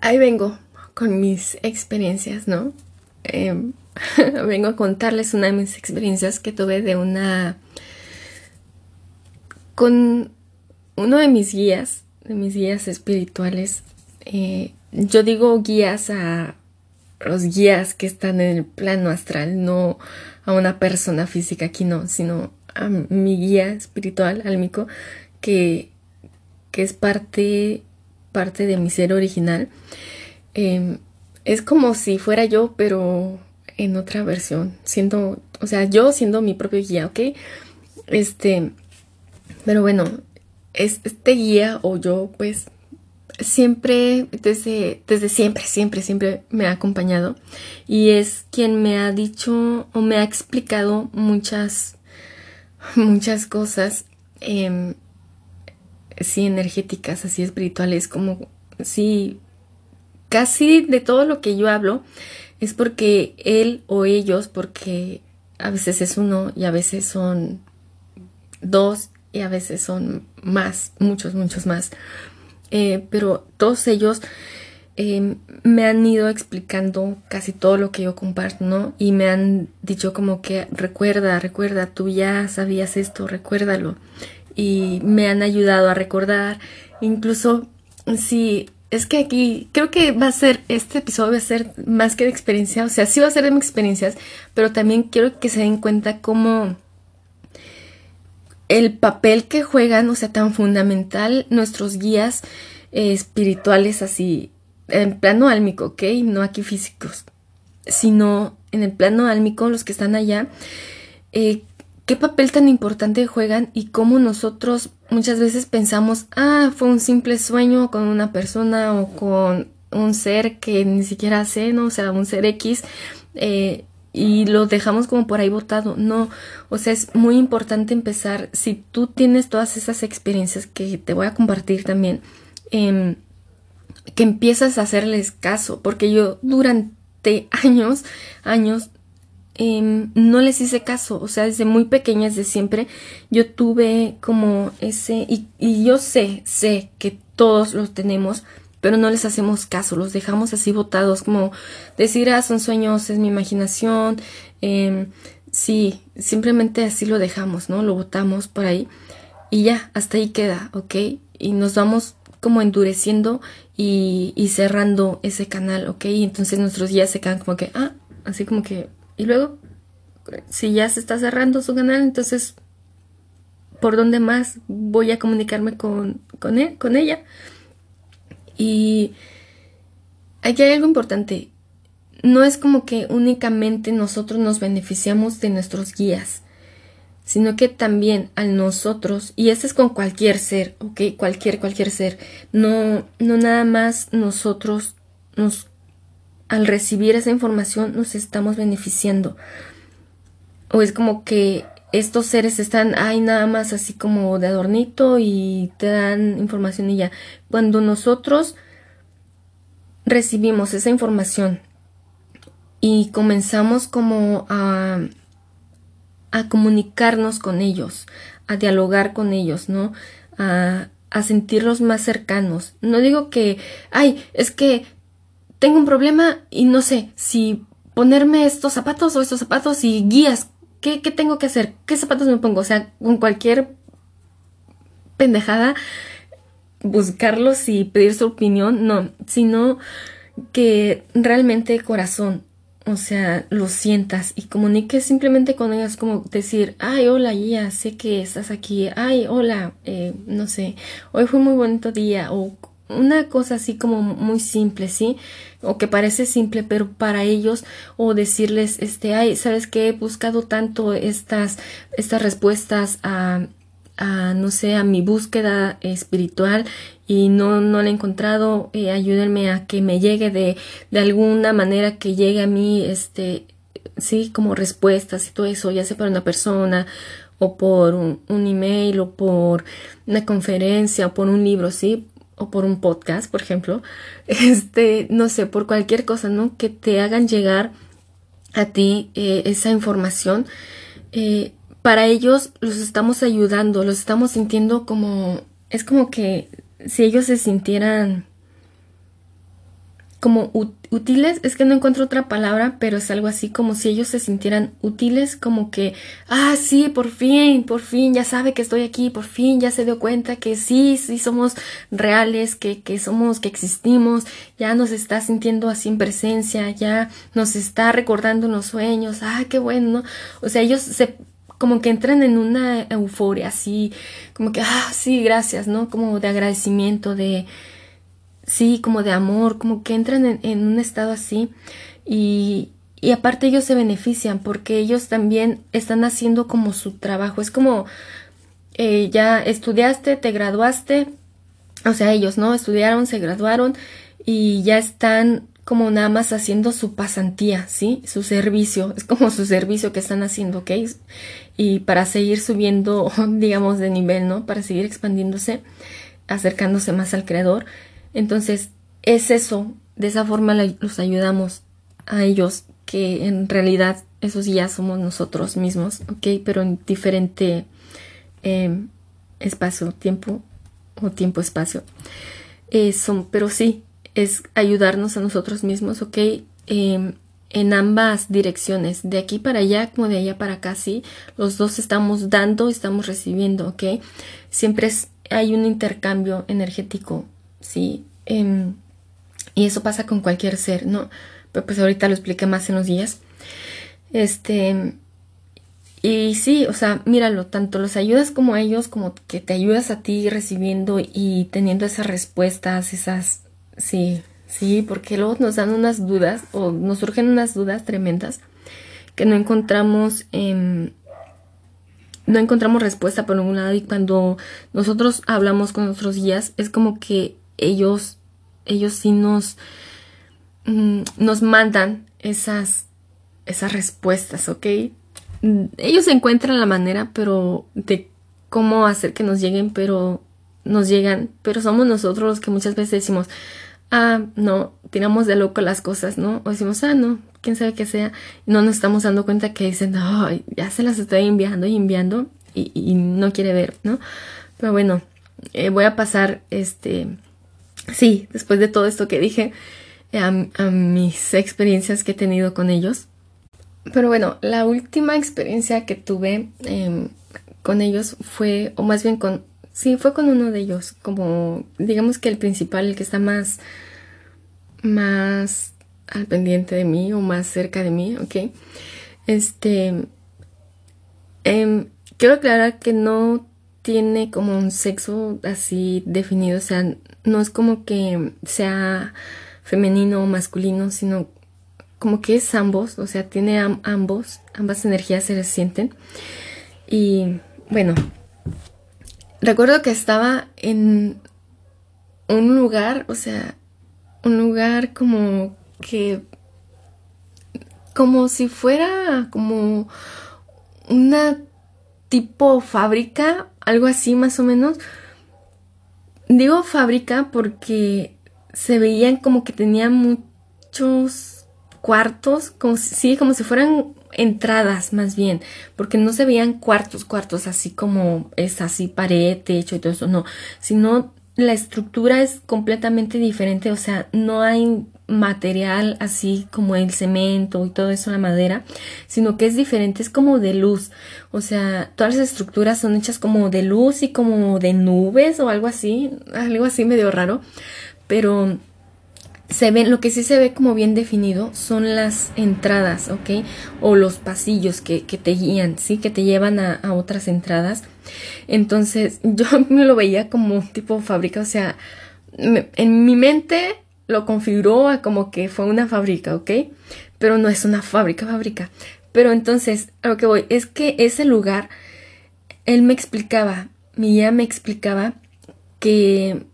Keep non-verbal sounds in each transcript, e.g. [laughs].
ahí vengo con mis experiencias, ¿no? Em, [laughs] vengo a contarles una de mis experiencias que tuve de una... con uno de mis guías, de mis guías espirituales. Eh, yo digo guías a los guías que están en el plano astral, no a una persona física aquí, no, sino a mi guía espiritual, álmico, que, que es parte, parte de mi ser original. Em, es como si fuera yo, pero en otra versión, siendo, o sea, yo siendo mi propio guía, ¿ok? Este, pero bueno, es, este guía o yo, pues, siempre, desde, desde siempre, siempre, siempre me ha acompañado y es quien me ha dicho o me ha explicado muchas, muchas cosas, eh, sí, energéticas, así espirituales, como, sí, casi de todo lo que yo hablo es porque él o ellos, porque a veces es uno y a veces son dos y a veces son más, muchos, muchos más. Eh, pero todos ellos eh, me han ido explicando casi todo lo que yo comparto, ¿no? Y me han dicho como que recuerda, recuerda, tú ya sabías esto, recuérdalo. Y me han ayudado a recordar, incluso si es que aquí creo que va a ser, este episodio va a ser más que de experiencia, o sea, sí va a ser de mis experiencias, pero también quiero que se den cuenta cómo el papel que juegan, o sea, tan fundamental nuestros guías eh, espirituales así, en plano álmico, ¿ok? No aquí físicos, sino en el plano álmico, los que están allá, eh, qué papel tan importante juegan y cómo nosotros muchas veces pensamos, ah, fue un simple sueño con una persona o con un ser que ni siquiera sé, ¿no? O sea, un ser X, eh, y lo dejamos como por ahí botado. No, o sea, es muy importante empezar, si tú tienes todas esas experiencias que te voy a compartir también, em, que empiezas a hacerles caso, porque yo durante años, años, em, no les hice caso, o sea, desde muy pequeña, desde siempre, yo tuve como ese, y, yo sé, sé que todos los tenemos, pero no les hacemos caso, los dejamos así botados, como decir, ah, son sueños, es mi imaginación, eh, sí, simplemente así lo dejamos, ¿no? Lo botamos por ahí y ya, hasta ahí queda, ¿ok? Y nos vamos como endureciendo y, y cerrando ese canal, ¿ok? Y entonces nuestros días se quedan como que, ah, así como que, y luego, si ya se está cerrando su canal, entonces, ¿por dónde más voy a comunicarme con, con él, con ella? Y aquí hay algo importante. No es como que únicamente nosotros nos beneficiamos de nuestros guías, sino que también a nosotros, y esto es con cualquier ser, ¿ok? Cualquier, cualquier ser. No, no nada más nosotros nos, al recibir esa información nos estamos beneficiando. O es como que estos seres están ahí nada más así como de adornito y te dan información y ya. Cuando nosotros recibimos esa información y comenzamos como a, a comunicarnos con ellos, a dialogar con ellos, ¿no? A, a sentirlos más cercanos. No digo que, ay, es que tengo un problema y no sé si ponerme estos zapatos o estos zapatos y guías ¿Qué, tengo que hacer? ¿Qué zapatos me pongo? O sea, con cualquier pendejada, buscarlos y pedir su opinión, no, sino que realmente corazón, o sea, lo sientas y comuniques simplemente con ellas como decir, ay, hola, ya sé que estás aquí, ay, hola, eh, no sé, hoy fue un muy bonito día, o una cosa así como muy simple, ¿sí? O que parece simple, pero para ellos, o decirles, este, ay, ¿sabes qué? He buscado tanto estas, estas respuestas a, a, no sé, a mi búsqueda espiritual y no, no la he encontrado, eh, ayúdenme a que me llegue de, de alguna manera que llegue a mí, este, sí, como respuestas y todo eso, ya sea para una persona o por un, un email o por una conferencia o por un libro, sí, o por un podcast, por ejemplo, [laughs] este, no sé, por cualquier cosa, ¿no? Que te hagan llegar a ti eh, esa información. Eh, para ellos los estamos ayudando, los estamos sintiendo como, es como que si ellos se sintieran como útiles, es que no encuentro otra palabra, pero es algo así como si ellos se sintieran útiles, como que, ah, sí, por fin, por fin, ya sabe que estoy aquí, por fin ya se dio cuenta que sí, sí somos reales, que, que somos, que existimos, ya nos está sintiendo así en presencia, ya nos está recordando los sueños, ah, qué bueno, ¿no? O sea, ellos se como que entran en una euforia así, como que, ah, sí, gracias, ¿no? Como de agradecimiento, de, sí, como de amor, como que entran en, un estado así y, y aparte ellos se benefician porque ellos también están haciendo como su trabajo. Es como eh, ya estudiaste, te graduaste, o sea, ellos, ¿no? Estudiaron, se graduaron y ya están como nada más haciendo su pasantía, ¿sí? Su servicio, es como su servicio que están haciendo, ¿ok? Y para seguir subiendo, [laughs] digamos, de nivel, ¿no? Para seguir expandiéndose, acercándose más al creador. Entonces, es eso, de esa forma los ayudamos a ellos, que en realidad esos ya somos nosotros mismos, ¿ok? Pero en diferente em, espacio, tiempo o tiempo-espacio. Eh, pero sí, es ayudarnos a nosotros mismos, ¿ok? Em, en ambas direcciones, de aquí para allá como de allá para acá, sí, los dos estamos dando, estamos recibiendo, ¿ok? Siempre hay un intercambio energético, ¿sí? Em, y eso pasa con cualquier ser, ¿no? Pero pues ahorita lo expliqué más en los días. Este, y sí, o sea, míralo, tanto los ayudas como ellos, como que te ayudas a ti recibiendo y teniendo esas respuestas, esas, sí, sí, porque luego nos dan unas dudas o nos surgen unas dudas tremendas que no encontramos en no encontramos respuesta por ningún lado y cuando nosotros hablamos con nuestros guías es como que ellos ellos sí nos, mm, nos mandan esas, esas respuestas, ¿ok? Ellos encuentran la manera, pero de cómo hacer que nos lleguen, pero nos llegan, pero somos nosotros los que muchas veces decimos, ah, no, tiramos de loco las cosas, ¿no? O decimos, ah, no, quién sabe qué sea, no nos estamos dando cuenta que dicen, ay, ya se las estoy enviando y enviando y, no quiere ver, ¿no? Pero bueno, eh, voy a pasar este sí, después de todo esto que dije, a, mis experiencias que he tenido con ellos. Pero bueno, la última experiencia que tuve em, con ellos fue, o más bien con, sí, fue con uno de ellos, como digamos que el principal, el que está más, más al pendiente de mí o más cerca de mí, ¿ok? Este, em, quiero aclarar que no tiene como un sexo así definido, o sea, no es como que sea femenino o masculino, sino como que es ambos, o sea, tiene ambos, ambas energías se sienten. Y bueno, recuerdo que estaba en un lugar, o sea, un lugar como que, como si fuera como una tipo fábrica, algo así más o menos, Digo fábrica porque se veían como que tenían muchos cuartos, como si, sí, como si fueran entradas más bien, porque no se veían cuartos, cuartos así como es así pared, techo y todo eso, no, sino la estructura es completamente diferente, o sea, no hay material así como el cemento y todo eso, la madera, sino que es diferente, es como de luz. O sea, todas las estructuras son hechas como de luz y como de nubes o algo así, algo así medio raro, pero se ven, lo que sí se ve como bien definido son las entradas, ¿ok? O los pasillos que, te guían, ¿sí? Que te llevan a, otras entradas. Entonces, [laughs] yo me lo veía como tipo fábrica, o sea, en mi mente lo configuró a como que fue una fábrica, ¿ok? Pero no es una fábrica, fábrica. Pero entonces, a lo que voy, es que ese lugar, él me explicaba, mi guía me explicaba que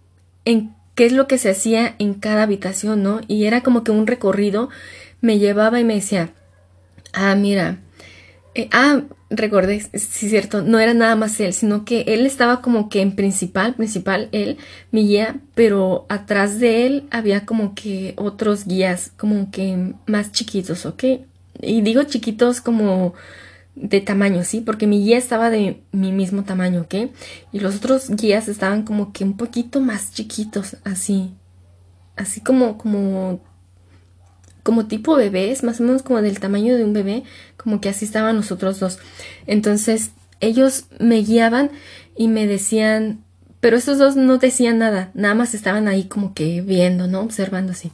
en qué es lo que se hacía en cada habitación, ¿no? Y era como que un recorrido, me llevaba y me decía, ah, mira, eh, ah, recordé, sí cierto, no era nada más él, sino que él estaba como que en principal, principal él, mi guía, pero atrás de él había como que otros guías, como que más chiquitos, ¿ok? Y digo chiquitos como de tamaño, ¿sí? Porque mi guía estaba de mi mismo tamaño, ¿ok? Y los otros guías estaban como que un poquito más chiquitos, así, así como, como como tipo bebés, más o menos como del tamaño de un bebé, como que así estaban nosotros dos. Entonces ellos me guiaban y me decían, pero estos dos no decían nada, nada más estaban ahí como que viendo, ¿no? Observando así.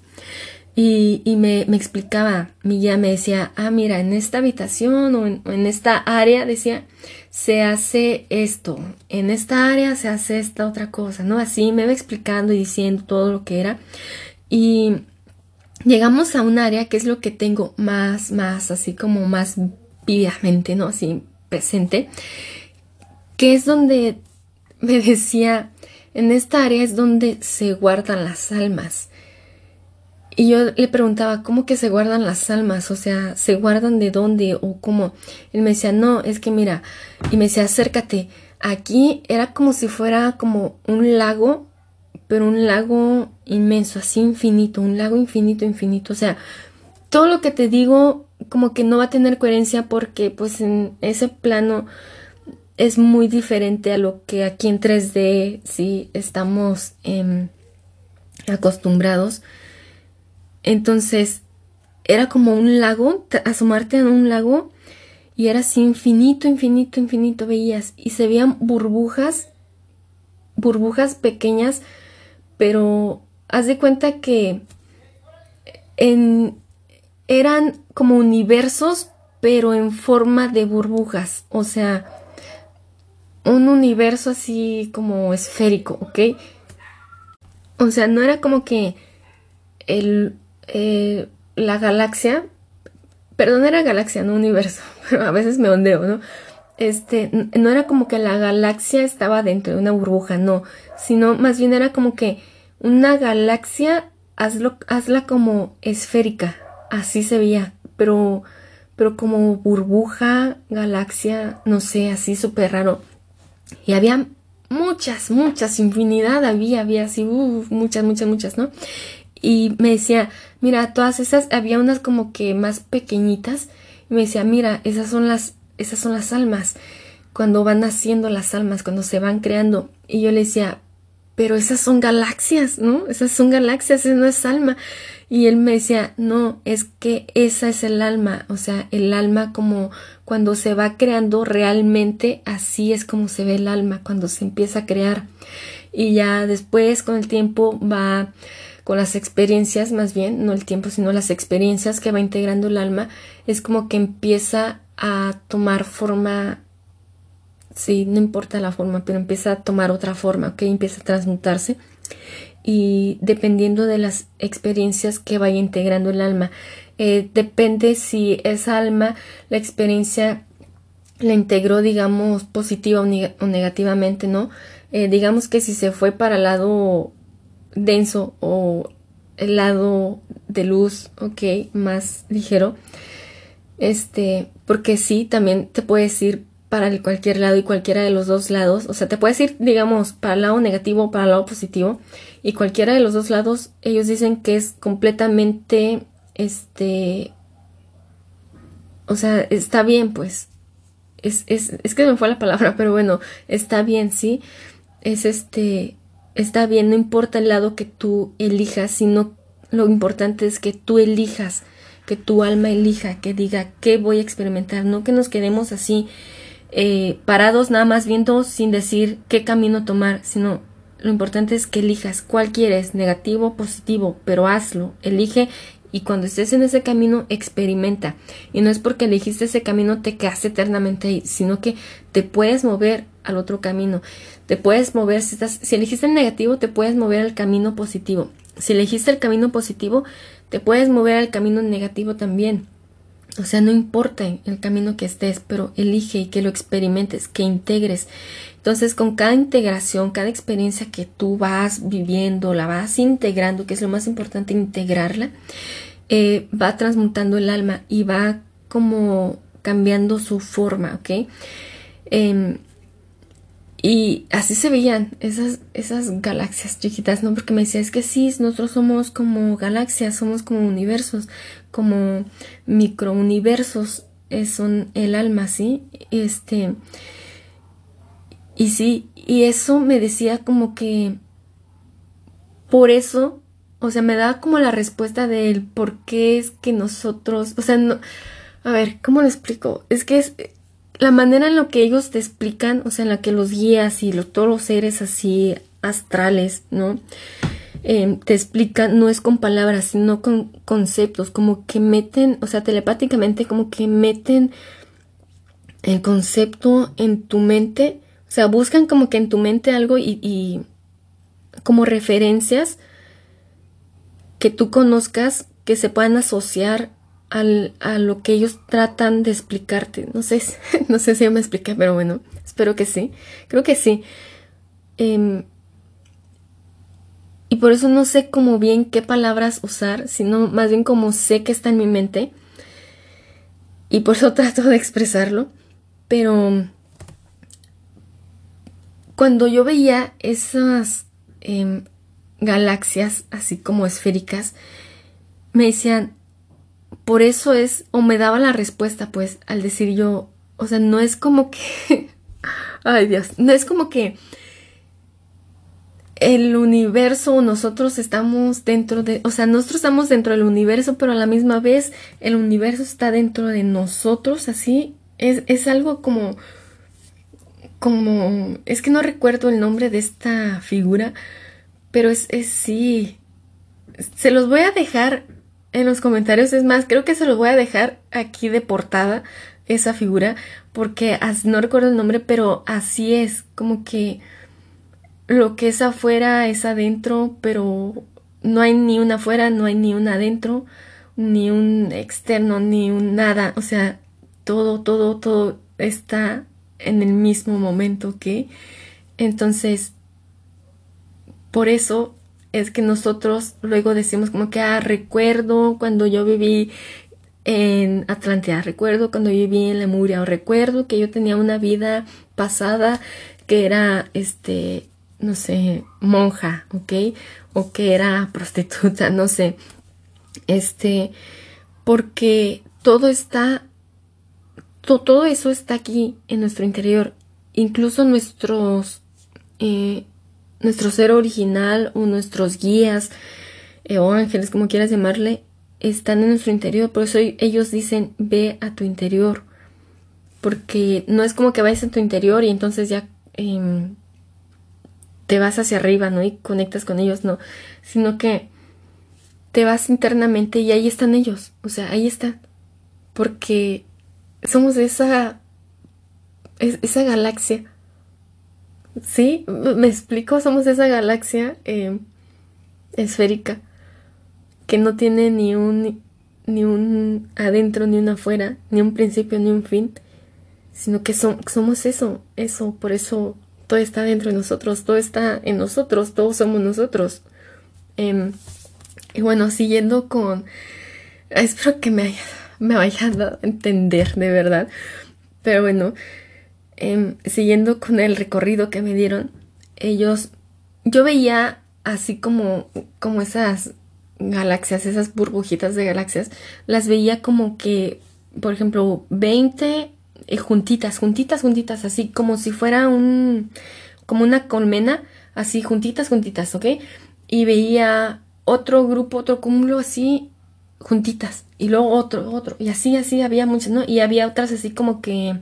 Y, y me, me, explicaba, mi guía me decía, ah, mira, en esta habitación o en, en, esta área, decía, se hace esto, en esta área se hace esta otra cosa, ¿no? Así me iba explicando y diciendo todo lo que era. Y llegamos a un área que es lo que tengo más, más, así como más vivamente, ¿no? Así presente, que es donde me decía, en esta área es donde se guardan las almas. Y yo le preguntaba, ¿cómo que se guardan las almas? O sea, ¿se guardan de dónde o cómo? Él me decía, no, es que mira, y me decía, acércate. Aquí era como si fuera como un lago, pero un lago inmenso, así infinito, un lago infinito, infinito. O sea, todo lo que te digo como que no va a tener coherencia porque pues en ese plano es muy diferente a lo que aquí en 3D sí estamos eh, acostumbrados. Entonces, era como un lago, asomarte en un lago y era así infinito, infinito, infinito, veías y se veían burbujas, burbujas pequeñas, pero haz de cuenta que eran como universos, pero en forma de burbujas, o sea, un universo así como esférico, ¿ok? O sea, no era como que el eh, la galaxia, perdón, era galaxia, no universo, [laughs] pero a veces me ondeo, ¿no? Este, no era como que la galaxia estaba dentro de una burbuja, no, sino más bien era como que una galaxia, hazla como esférica, así se veía, pero, pero como burbuja, galaxia, no sé, así súper raro. Y había muchas, muchas, infinidad había, había así, muchas, muchas, muchas, ¿no? y me decía, mira, todas esas, había unas como que más pequeñitas, y me decía, mira, esas son las, esas son las almas, cuando van naciendo las almas, cuando se van creando, y yo le decía, pero esas son galaxias, ¿no? Esas son galaxias, eso no es alma. Y él me decía, no, es que esa es el alma, o sea, el alma como cuando se va creando realmente, así es como se ve el alma, cuando se empieza a crear. Y ya después, con el tiempo, va con las experiencias, más bien, no el tiempo, sino las experiencias que va integrando el alma, es como que empieza a tomar forma, sí, no importa la forma, pero empieza a tomar otra forma, ¿ok? Empieza a transmutarse y dependiendo de las experiencias que vaya integrando el alma, eh, depende si esa alma, la experiencia la integró, digamos, positiva o, negativamente, ¿no? Eh, digamos que si se fue para el lado denso o el lado de luz, ok, más ligero. Este, porque sí, también te puedes ir para cualquier lado y cualquiera de los dos lados. O sea, te puedes ir, digamos, para el lado negativo o para el lado positivo. Y cualquiera de los dos lados, ellos dicen que es completamente, este, o sea, está bien, pues. Es, es, es que me fue la palabra, [laughs] pero bueno, está bien, sí. Es este, está bien, no importa el lado que tú elijas, sino lo importante es que tú elijas, que tu alma elija, que diga qué voy a experimentar, no que nos quedemos así eh, parados nada más viendo sin decir qué camino tomar, sino lo importante es que elijas cuál quieres, negativo o positivo, pero hazlo, elige y cuando estés en ese camino experimenta. Y no es porque elegiste ese camino te quedas eternamente ahí, sino que te puedes mover al otro camino. Te puedes mover, si, estás, si elegiste el negativo, te puedes mover al camino positivo. Si elegiste el camino positivo, te puedes mover al camino negativo también. O sea, no importa el camino que estés, pero elige y que lo experimentes, que integres. Entonces, con cada integración, cada experiencia que tú vas viviendo, la vas integrando, que es lo más importante, integrarla, eh, va transmutando el alma y va como cambiando su forma, ¿ok? Em, y así se veían esas, esas galaxias chiquitas, ¿no? Porque me decía, es que sí, nosotros somos como galaxias, somos como universos, como microuniversos, eh, son el alma, ¿sí? Este, y sí, y eso me decía como que por eso o sea, me da como la respuesta del por qué es que nosotros, o sea, no, a ver, ¿cómo lo explico? Es que es la manera en la que ellos te explican, o sea, en la que los guías y todos los seres así astrales, ¿no? Em, te explican, no es con palabras, sino con conceptos, como que meten, o sea, telepáticamente, como que meten el concepto en tu mente, o sea, buscan como que en tu mente algo y, como referencias que tú conozcas que se puedan asociar al, a lo que ellos tratan de explicarte. No sé, [laughs] no sé si yo me expliqué, pero bueno, espero que sí. Creo que sí. Em, y por eso no sé cómo bien qué palabras usar, sino más bien como sé que está en mi mente. Y por eso [laughs] trato de expresarlo. Pero cuando yo veía esas em, galaxias así como esféricas, me decían, por eso es, o me daba la respuesta, pues, al decir yo, o sea, no es como que, [laughs] ay Dios, no es como que el universo, nosotros estamos dentro de, o sea, nosotros estamos dentro del universo, pero a la misma vez el universo está dentro de nosotros, así, es, es algo como, como, es que no recuerdo el nombre de esta figura, pero es, es sí, se los voy a dejar en los comentarios. Es más, creo que se los voy a dejar aquí de portada esa figura porque no recuerdo el nombre, pero así es, como que lo que es afuera es adentro, pero no hay ni una afuera, no hay ni una adentro, ni un externo, ni un nada, o sea, todo, todo, todo está en el mismo momento que entonces por eso es que nosotros luego decimos como que, ah, recuerdo cuando yo viví en Atlántida, recuerdo cuando viví en Lemuria, o recuerdo que yo tenía una vida pasada que era, este, no sé, monja, ¿ok? O que era prostituta, no sé. Este, porque todo está, todo eso está aquí en nuestro interior, incluso nuestros, eh, nuestro ser original o nuestros guías eh, o ángeles, como quieras llamarle, están en nuestro interior. Por eso ellos dicen, ve a tu interior. Porque no es como que vayas a tu interior y entonces ya em, te vas hacia arriba, ¿no? Y conectas con ellos, no. Sino que te vas internamente y ahí están ellos. O sea, ahí están. Porque somos esa, esa galaxia Sí, me explico, somos esa galaxia eh, esférica que no tiene ni un ni un adentro ni un afuera, ni un principio ni un fin, sino que somos eso, eso, por eso todo está dentro de nosotros, todo está en nosotros, todos somos nosotros. Em, y bueno, siguiendo con, espero que me, me vayan dado a entender de verdad, pero bueno, Em, siguiendo con el recorrido que me dieron, ellos, yo veía así como, como esas galaxias, esas burbujitas de galaxias, las veía como que, por ejemplo, 20 eh, juntitas, juntitas, juntitas, así como si fuera un, como una colmena, así juntitas, juntitas, ¿ok? Y veía otro grupo, otro cúmulo así juntitas, y luego otro, otro, y así, así había muchas, ¿no? Y había otras así como que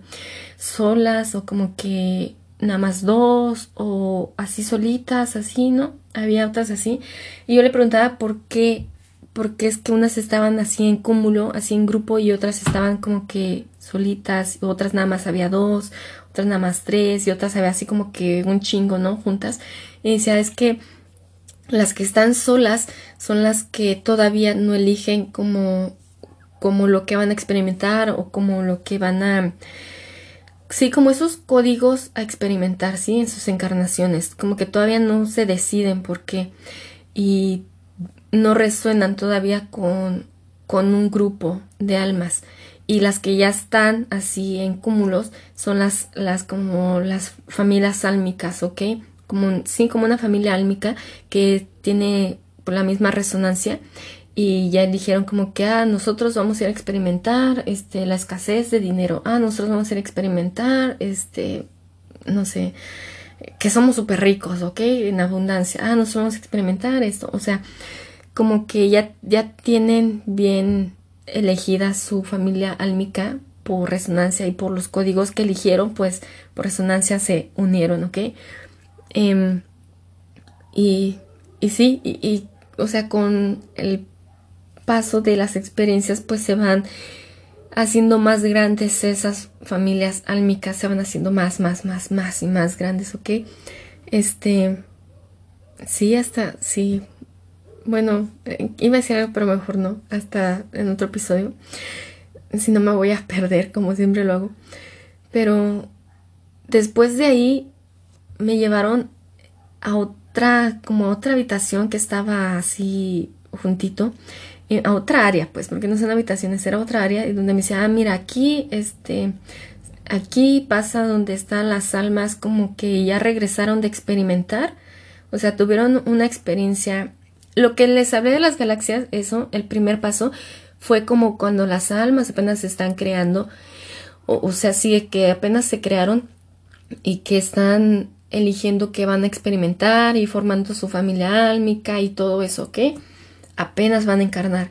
solas o como que nada más dos o así solitas, así, ¿no? Había otras así. Y yo le preguntaba por qué, por qué es que unas estaban así en cúmulo, así en grupo y otras estaban como que solitas, otras nada más había dos, otras nada más tres y otras había así como que un chingo, ¿no? Juntas. Y decía, es que las que están solas son las que todavía no eligen como, como lo que van a experimentar o como lo que van a sí, como esos códigos a experimentar, sí, en sus encarnaciones, como que todavía no se deciden por qué y no resuenan todavía con, con un grupo de almas. Y las que ya están así en cúmulos son las, las como las familias álmicas, ¿ok? Como, sí, como una familia álmica que tiene por la misma resonancia. Y ya dijeron como que ah, nosotros vamos a ir a experimentar este la escasez de dinero. Ah nosotros vamos a ir a experimentar este no sé que somos súper ricos ok en abundancia. Ah nosotros vamos a experimentar esto o sea como que ya, ya tienen bien elegida su familia álmica por resonancia y por los códigos que eligieron, pues por resonancia se unieron, ¿ok? Em, y, y sí, y, y, o sea, con el paso de las experiencias, pues se van haciendo más grandes esas familias álmicas, se van haciendo más, más, más, más y más grandes, ¿ok? Este, sí, hasta, sí, bueno, eh, iba a decir algo, pero mejor no, hasta en otro episodio si no me voy a perder, como siempre lo hago. Pero después de ahí me llevaron a otra, como a otra habitación que estaba así juntito, a otra área, pues, porque no son habitaciones, era otra área, y donde me decía, ah, mira, aquí, este, aquí pasa donde están las almas como que ya regresaron de experimentar, o sea, tuvieron una experiencia. Lo que les hablé de las galaxias, eso, el primer paso, fue como cuando las almas apenas se están creando, o, sea, sí que apenas se crearon y que están eligiendo que van a experimentar y formando su familia álmica y todo eso, ¿ok? Apenas van a encarnar.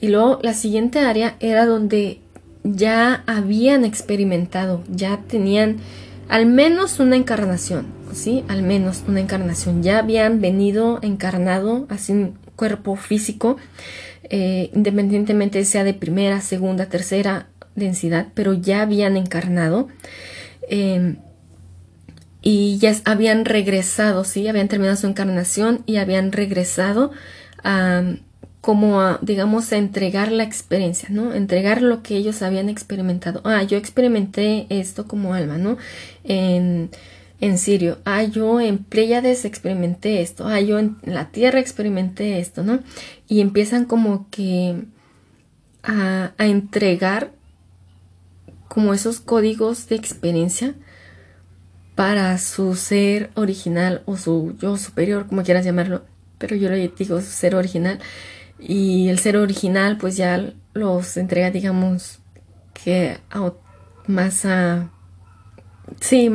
Y luego la siguiente área era donde ya habían experimentado, ya tenían al menos una encarnación, ¿sí? Al menos una encarnación. Ya habían venido encarnado, así un cuerpo físico, eh, independientemente sea de primera, segunda, tercera densidad, pero ya habían encarnado em, y ya habían regresado, sí, habían terminado su encarnación y habían regresado a como a, digamos, a entregar la experiencia, ¿no? Entregar lo que ellos habían experimentado. Ah, yo experimenté esto como alma, ¿no? En, en Sirio, ah, yo en Pléyades experimenté esto, ah, yo en la Tierra experimenté esto, ¿no? Y empiezan como que a, a entregar como esos códigos de experiencia para su ser original o su yo superior, como quieras llamarlo, pero yo le digo ser original. Y el ser original pues ya los entrega, digamos, que más a sí,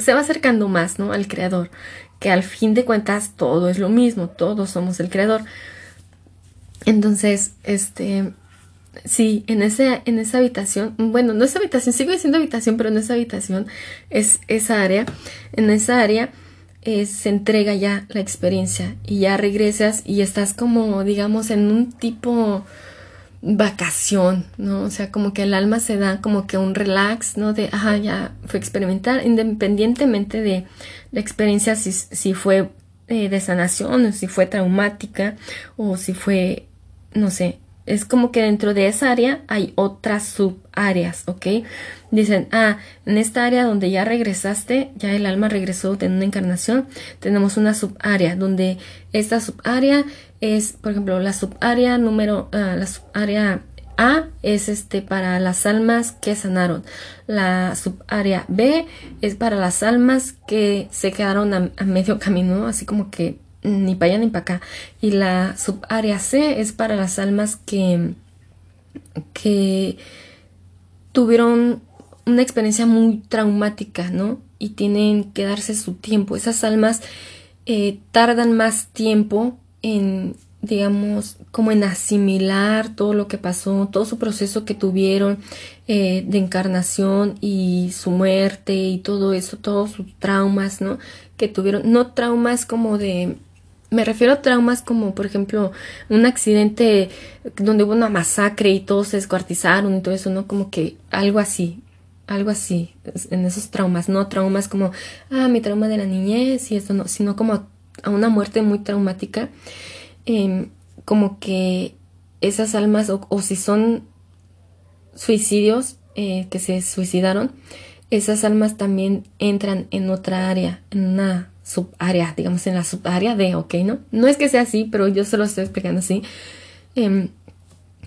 se va acercando más, ¿no? Al creador, que al fin de cuentas todo es lo mismo, todos somos el creador. Entonces, este, sí, en, ese, en esa habitación, bueno, no esa habitación, sigo diciendo habitación, pero en esa habitación es esa área, en esa área eh, se entrega ya la experiencia y ya regresas y estás como, digamos, en un tipo vacación, ¿no? O sea, como que el alma se da como que un relax, ¿no? De, ajá, ya fue experimentar, independientemente de la experiencia, si, si fue eh, de sanación, o si fue traumática, o si fue, no sé, es como que dentro de esa área hay otras subáreas, ¿ok? Dicen, ah, en esta área donde ya regresaste, ya el alma regresó de una encarnación, tenemos una subárea donde esta subárea es, por ejemplo, la subárea número, uh, la subárea A es este para las almas que sanaron. La subárea B es para las almas que se quedaron a medio camino, así como que ni para allá ni para acá. Y la subárea C es para las almas que, que tuvieron una experiencia muy traumática, ¿no? Y tienen que darse su tiempo. Esas almas eh, tardan más tiempo en, digamos, como en asimilar todo lo que pasó, todo su proceso que tuvieron eh, de encarnación y su muerte y todo eso, todos sus traumas, ¿no? Que tuvieron, no traumas como de me refiero a traumas como, por ejemplo, un accidente donde hubo una masacre y todos se descuartizaron y todo eso, ¿no? Como que algo así, algo así, en esos traumas, no traumas como, ah, mi trauma de la niñez y esto, no, sino como a una muerte muy traumática, em, como que esas almas, o, o si son suicidios eh, que se suicidaron, esas almas también entran en otra área, en una subárea, digamos en la subárea de, ok, ¿no? No es que sea así, pero yo se lo estoy explicando así. Em,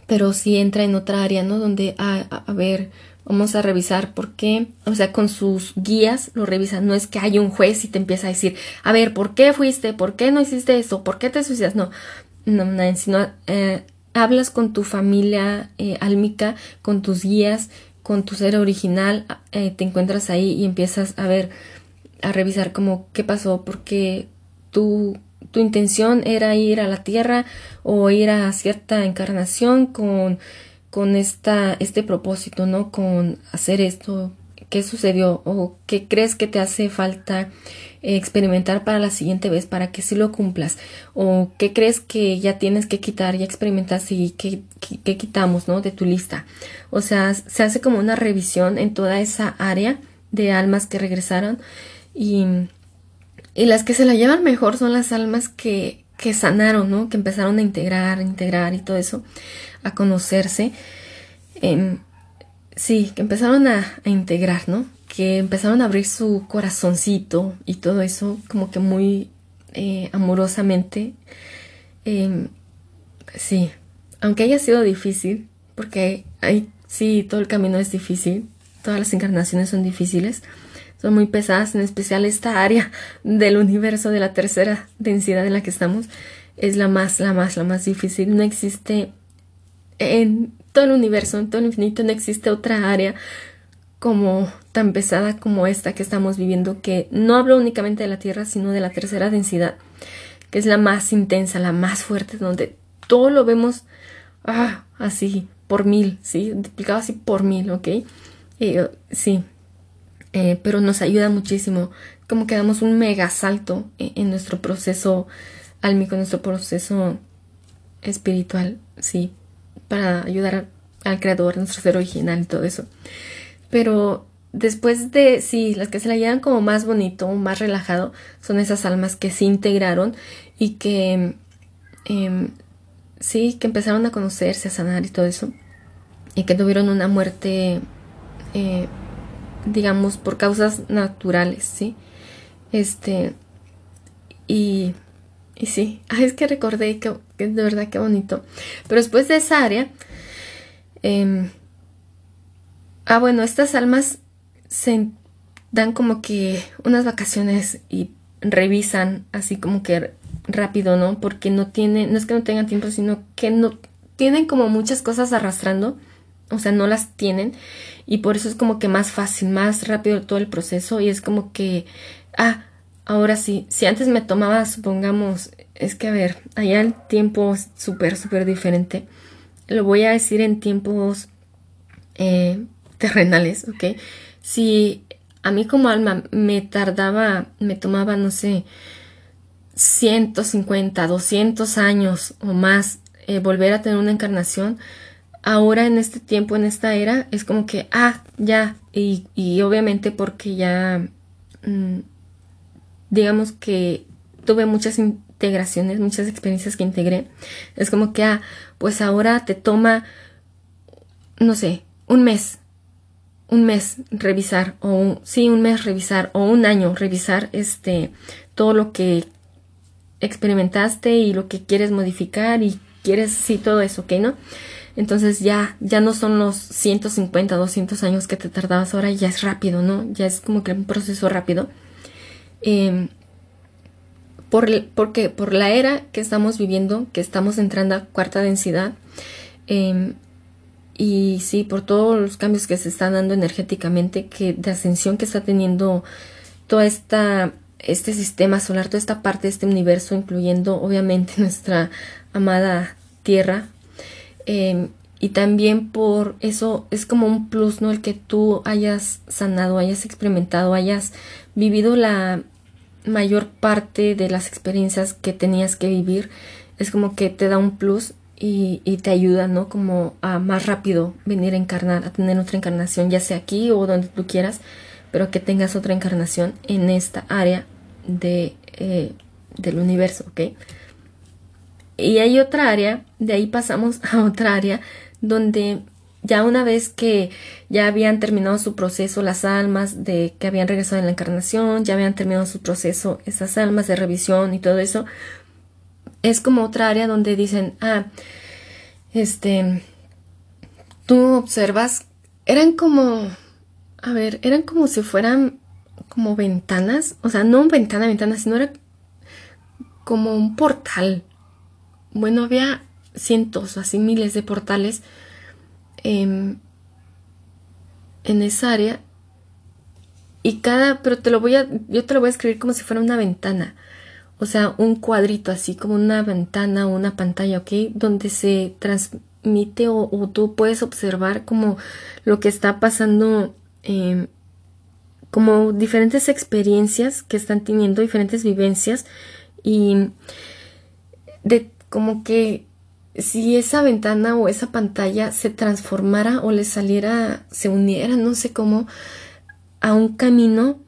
pero sí entra en otra área, ¿no? Donde, a, a, ver, vamos a revisar por qué, o sea, con sus guías lo revisan. No es que hay un juez y te empieza a decir, a ver, ¿por qué fuiste? ¿Por qué no hiciste eso? ¿Por qué te suicidas? No, no, no sino eh, hablas con tu familia eh, álmica, con tus guías, con tu ser original, eh, te encuentras ahí y empiezas a ver a revisar como qué pasó, porque tú tu intención era ir a la tierra o ir a cierta encarnación con, con esta, este propósito, ¿no? Con hacer esto, qué sucedió o qué crees que te hace falta experimentar para la siguiente vez para que sí lo cumplas o qué crees que ya tienes que quitar y experimentar y qué, qué, quitamos no de tu lista o sea se hace como una revisión en toda esa área de almas que regresaron y, y las que se la llevan mejor son las almas que, que sanaron no que empezaron a integrar integrar y todo eso a conocerse. Em, sí que empezaron a, a integrar no que empezaron a abrir su corazoncito y todo eso como que muy eh, amorosamente. Em, sí, aunque haya sido difícil, porque hay, sí, todo el camino es difícil, todas las encarnaciones son difíciles, son muy pesadas, en especial esta área del universo de la tercera densidad en la que estamos es la más, la más, la más difícil. No existe en todo el universo, en todo el infinito, no existe otra área como tan pesada como esta que estamos viviendo, que no hablo únicamente de la Tierra, sino de la tercera densidad, que es la más intensa, la más fuerte, donde todo lo vemos ah, así por mil, ¿sí? Duplicado así por mil, ¿ok? Eh, sí, eh, pero nos ayuda muchísimo, como que damos un mega salto en, nuestro proceso álmico, en nuestro proceso espiritual, sí, para ayudar al creador, nuestro ser original y todo eso. Pero después de, sí, las que se la llevan como más bonito, más relajado, son esas almas que se integraron y que, em, sí, que empezaron a conocerse, a sanar y todo eso. Y que tuvieron una muerte, eh, digamos, por causas naturales, ¿sí? Este, y, y sí, [laughs] ay, es que recordé que, que de verdad qué bonito. Pero después de esa área, eh, Ah, bueno, estas almas se dan como que unas vacaciones y revisan así como que rápido, ¿no? Porque no tienen, no es que no tengan tiempo, sino que no tienen como muchas cosas arrastrando, o sea, no las tienen y por eso es como que más fácil, más rápido todo el proceso y es como que, ah, ahora sí, si antes me tomaba, supongamos, es que a ver, allá el tiempo es súper, súper diferente. Lo voy a decir en tiempos eh, terrenales, ¿ok? Si a mí como alma me tardaba, me tomaba, no sé, 150, 200 años o más eh, volver a tener una encarnación, ahora en este tiempo, en esta era, es como que, ah, ya, y, y obviamente porque ya, mm, digamos que tuve muchas integraciones, muchas experiencias que integré, es como que, ah, pues ahora te toma, no sé, un mes un mes revisar o un, sí, un mes revisar o un año revisar este todo lo que experimentaste y lo que quieres modificar y quieres sí todo eso, ¿ok? ¿No? Entonces ya ya no son los 150, 200 años que te tardabas ahora, ya es rápido, ¿no? Ya es como que un proceso rápido. Eh, por, por la era que estamos viviendo, que estamos entrando a cuarta densidad, eh, y sí, por todos los cambios que se están dando energéticamente, que de ascensión que está teniendo toda esta este sistema solar, toda esta parte de este universo, incluyendo obviamente [laughs] nuestra amada Tierra. Em, y también por eso es como un plus, ¿no? El que tú hayas sanado, hayas experimentado, hayas vivido la mayor parte de las experiencias que tenías que vivir. Es como que te da un plus y, te ayuda, ¿no? Como a más rápido venir a encarnar, a tener otra encarnación, ya sea aquí o donde tú quieras, pero que tengas otra encarnación en esta área de, eh, del universo, ¿ok? Y hay otra área, de ahí pasamos [laughs] a otra área donde ya una vez que ya habían terminado su proceso las almas de que habían regresado en la encarnación, ya habían terminado su proceso esas almas de revisión y todo eso, es como otra área donde dicen, ah, este, tú observas, eran como, a ver, eran como si fueran como ventanas, o sea, no ventana, ventana, sino era como un portal. Bueno, había cientos, así miles de portales en esa área. Y cada, pero te lo voy a, yo te lo voy a escribir como si fuera una ventana. o sea, un cuadrito así como una ventana o una pantalla, ¿ok? Donde se transmite o, tú puedes observar como lo que está pasando, em, como diferentes experiencias que están teniendo, diferentes vivencias y de como que si esa ventana o esa pantalla se transformara o le saliera, se uniera, no sé cómo, a un camino,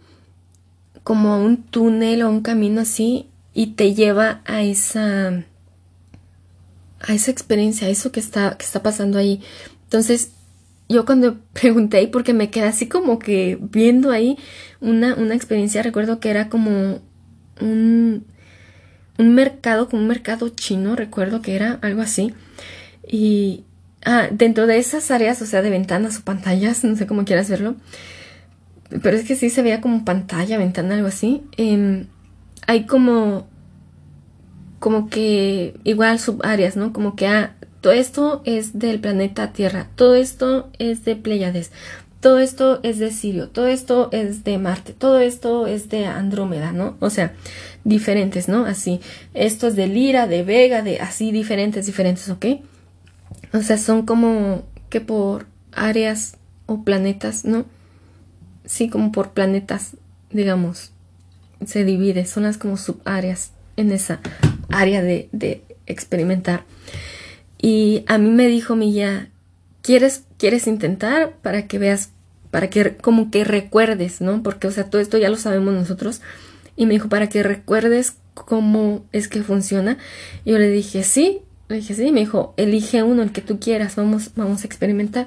como a un túnel o un camino así, y te lleva a esa a esa experiencia, a eso que está, que está pasando ahí. Entonces, yo cuando [laughs] pregunté, porque me quedé así como que viendo ahí una, una experiencia, recuerdo que era como un, un mercado, un mercado chino, recuerdo que era algo así. Y ah, dentro de esas áreas, o sea, de ventanas o pantallas, [laughs] no sé cómo quieras verlo, pero es que sí se veía como pantalla, ventana, algo así. Em, hay como, como que igual subáreas, ¿no? Como que ah, todo esto es del planeta Tierra, todo esto es de Pleiades, todo esto es de Sirio, todo esto es de Marte, todo esto es de Andrómeda, ¿no? O sea, diferentes, ¿no? Así, esto es de Lira, de Vega, de así diferentes, diferentes, ¿ok? O sea, son como que por áreas o planetas, ¿no? Sí, como por planetas, digamos se divide, son las como subáreas en esa área de, de experimentar. Y a mí me dijo mi guía, ¿quieres, quieres intentar para que veas, para que como que recuerdes, ¿no? Porque, o sea, todo esto ya lo sabemos nosotros. Y me dijo, para que recuerdes cómo es que funciona. Yo le dije, sí, le dije, sí, me dijo, elige uno, el que tú quieras, vamos, vamos a experimentar.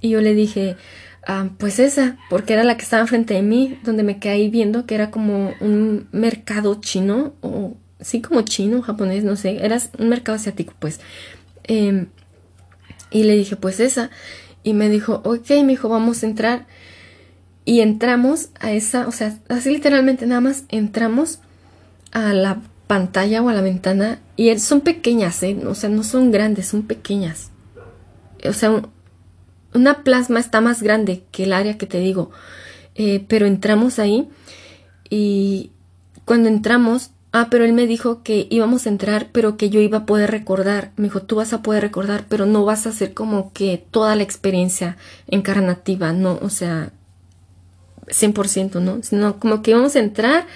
Y yo le dije, Ah, pues esa, porque era la que estaba frente de mí, donde me quedé viendo que era como un mercado chino, o sí como chino, japonés, no sé, era un mercado asiático, pues. Em, y le dije, pues esa. Y me dijo, ok, me dijo, vamos a entrar. Y entramos a esa, o sea, así literalmente nada más entramos a la pantalla o a la ventana. Y son pequeñas, ¿eh? O sea, no son grandes, son pequeñas. O sea, una plasma está más grande que el área que te digo, eh, pero entramos ahí y cuando entramos, ah, pero él me dijo que íbamos a entrar, pero que yo iba a poder recordar. Me dijo, tú vas a poder recordar, pero no vas a hacer como que toda la experiencia encarnativa, no, o sea, 100%, ¿no? Sino como que íbamos a entrar,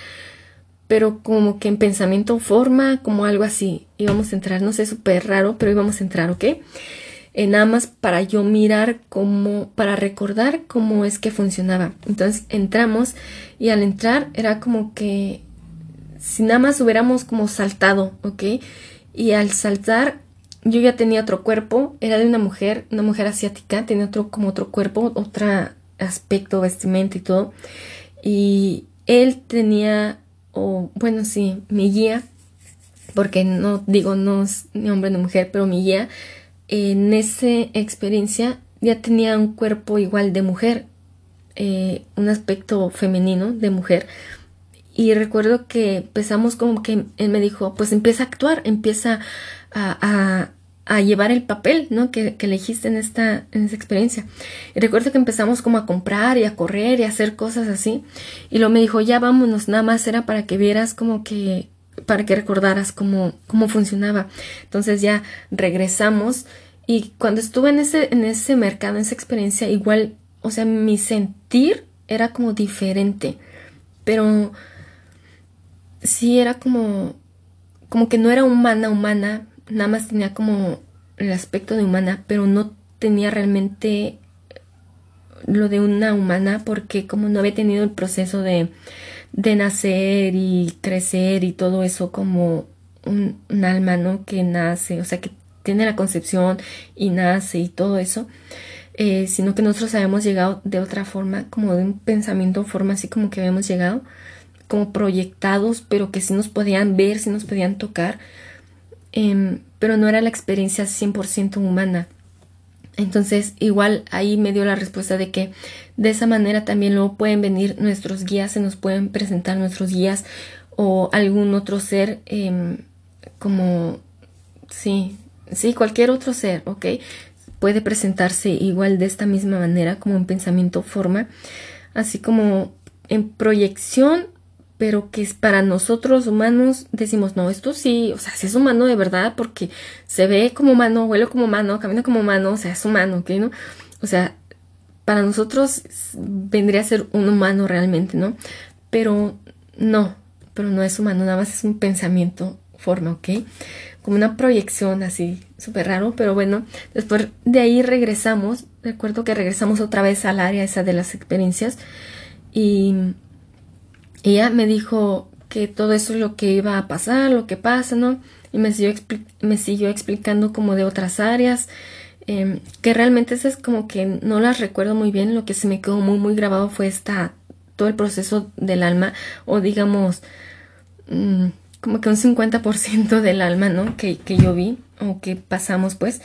pero como que en pensamiento forma, como algo así. Íbamos a entrar, no sé, súper raro, pero íbamos a entrar, ¿ok? en nada más para yo mirar cómo, para recordar cómo es que funcionaba. Entonces entramos y al entrar era como que si nada más hubiéramos como saltado, ¿ok? Y al saltar yo ya tenía otro cuerpo, era de una mujer, una mujer asiática, tenía otro como otro cuerpo, otro aspecto, vestimenta y todo. Y él tenía, o bueno, sí, mi guía, porque no digo no es ni hombre ni mujer, pero mi guía en esa experiencia ya tenía un cuerpo igual de mujer, eh, un aspecto femenino de mujer. Y recuerdo que empezamos como que él me dijo, pues empieza a actuar, empieza a, a, llevar el papel, ¿no? Que, que elegiste en esta, en esta experiencia. Y recuerdo que empezamos como a comprar y a correr y a hacer cosas así. Y luego me dijo, ya vámonos, nada más era para que vieras como que para que recordaras cómo, cómo funcionaba. Entonces ya regresamos y cuando estuve en ese, en ese mercado, en esa experiencia, igual, o sea, mi sentir era como diferente, pero sí era como, como que no era humana, humana, nada más tenía como el aspecto de humana, pero no tenía realmente lo de una humana porque como no había tenido el proceso de de nacer y crecer y todo eso como un, alma, ¿no? Que nace, o sea, que tiene la concepción y nace y todo eso, eh, sino que nosotros habíamos llegado de otra forma, como de un pensamiento, forma así como que habíamos llegado, como proyectados, pero que sí nos podían ver, sí nos podían tocar, em, pero no era la experiencia 100% humana. Entonces, igual ahí me dio la respuesta de que de esa manera también luego pueden venir nuestros guías, se nos pueden presentar nuestros guías o algún otro ser em, como, sí, sí, cualquier otro ser, ¿ok? Puede presentarse igual de esta misma manera como en pensamiento forma, así como en proyección, pero que es para nosotros humanos decimos, no, esto sí, o sea, sí es humano de verdad porque se ve como humano, huele como humano, camina como humano, o sea, es humano, ¿ok? ¿no? O sea, para nosotros vendría a ser un humano realmente, ¿no? Pero no, pero no es humano, nada más es un pensamiento, forma, ¿ok? Como una proyección así, súper raro, pero bueno, después de ahí regresamos, recuerdo que regresamos otra vez al área esa de las experiencias y ella me dijo que todo eso es lo que iba a pasar, lo que pasa, ¿no? Y me siguió, me siguió explicando como de otras áreas, em, que realmente esas como que no las recuerdo muy bien, lo que se me quedó muy, muy grabado fue esta, todo el proceso del alma, o digamos, mm, como que un 50% del alma, ¿no? Que, que yo vi, o que pasamos, pues,